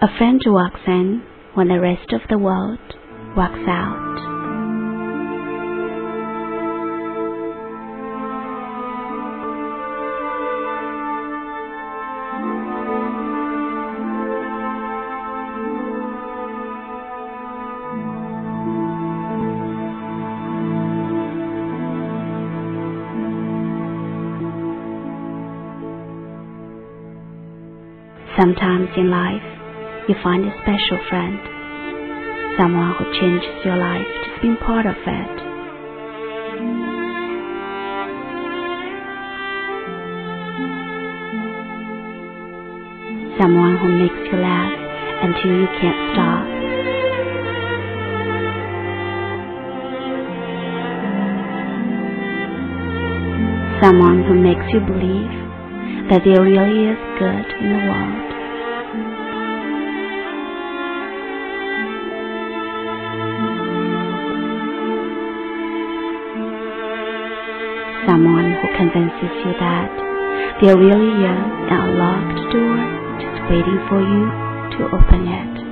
A friend walks in when the rest of the world walks out. Sometimes in life, you find a special friend, someone who changes your life just being part of it. Someone who makes you laugh until you can't stop. Someone who makes you believe that there really is good in the world. Someone who convinces you that there really is an unlocked door just waiting for you to open it.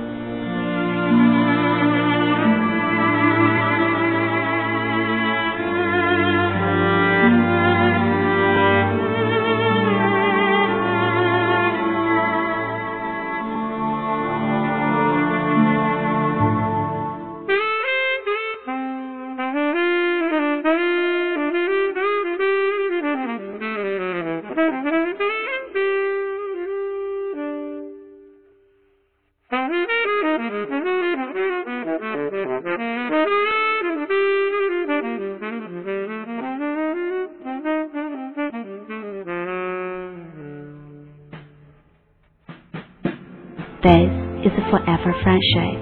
This is a forever friendship.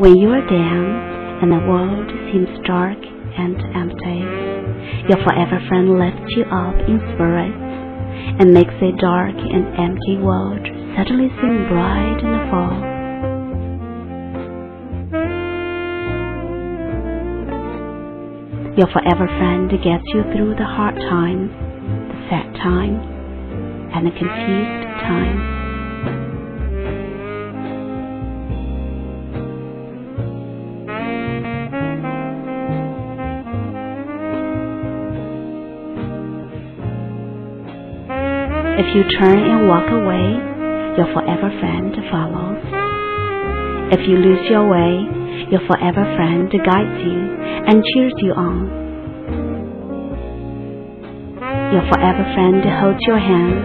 When you are down and the world seems dark and empty, your forever friend lifts you up in spirits and makes a dark and empty world suddenly seem bright and full. Your forever friend gets you through the hard times, the sad times, and the confused times. If you turn and walk away, your forever friend follows. If you lose your way, your forever friend guides you and cheers you on. Your forever friend holds your hand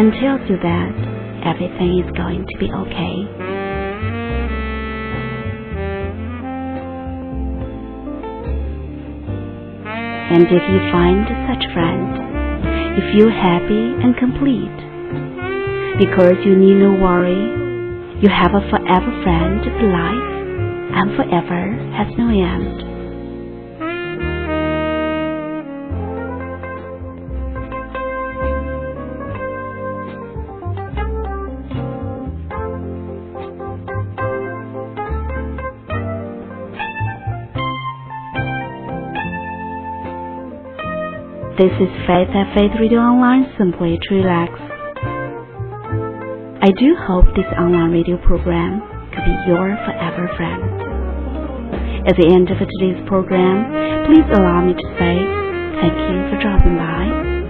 and tells you that everything is going to be okay. And if you find such friend, you feel happy and complete because you need no worry. You have a forever friend for life and forever has no end. This is Faith at Faith Radio Online, simply to relax. I do hope this online radio program could be your forever friend. At the end of today's program, please allow me to say thank you for dropping by